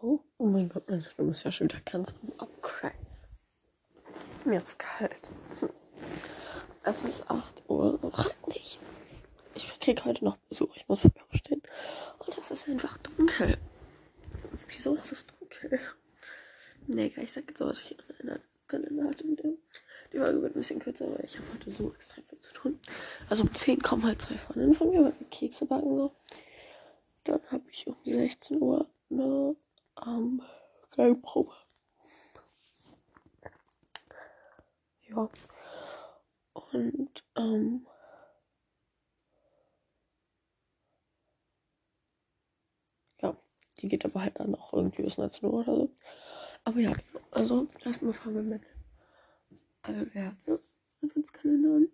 Oh, oh mein Gott, meine Stimme ist ja schon wieder ganz am Abcrack. Mir ist kalt. Es ist 8 Uhr. Frag nicht. Ich krieg heute noch Besuch. Ich muss früh aufstehen. Und es ist einfach dunkel. Wieso ist es dunkel? Nee, ich sag jetzt so, was ich mit dem. Die Folge wird ein bisschen kürzer, weil ich habe heute so extrem viel zu tun. Also um 10 kommen halt zwei Freundinnen von mir, weil wir Kekse backen so. Dann habe ich um 16 Uhr eine ähm, Geilprobe. Ja. Und, ähm, ja, die geht aber halt dann auch irgendwie bis 19 Uhr oder so. Aber ja, genau. Also, erstmal fangen wir mit Allwerte Adventskalender an.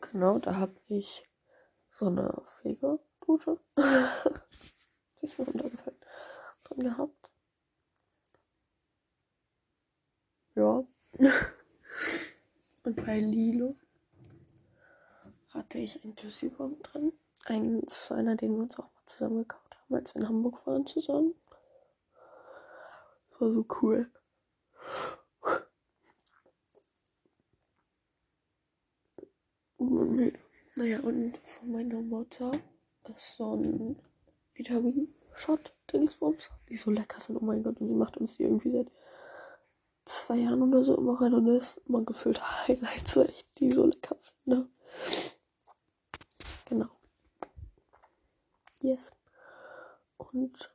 Genau, da habe ich so eine Pflegedusche. Die ist mir runtergefallen. Drin gehabt. Ja. Und bei Lilo hatte ich ein Juicy Bomb drin. Eins, einer, den wir uns auch mal zusammen gekauft haben, als wir in Hamburg waren zusammen. Das war so cool. Naja, und von meiner Mutter ist so ein Vitamin-Shot-Dingsbums, die so lecker sind. Oh mein Gott, und sie macht uns die irgendwie seit zwei Jahren oder so immer rein und ist immer gefüllt Highlights, weil ich die so lecker finde. Genau. Yes. Und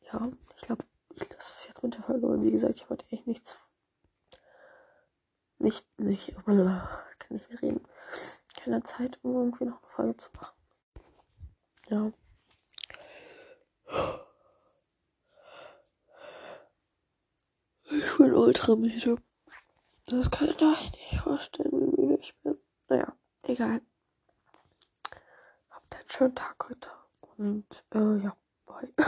ja, ich glaube, ich lasse es jetzt mit der Folge, weil wie gesagt, ich wollte echt nichts. Nicht, nicht, kann nicht mehr reden. Keine Zeit, um irgendwie noch eine Folge zu machen. Ja. Ich bin ultra müde. Das kann ich euch nicht vorstellen, wie müde ich bin. Naja, egal. Habt einen schönen Tag heute. Und äh, ja, bye.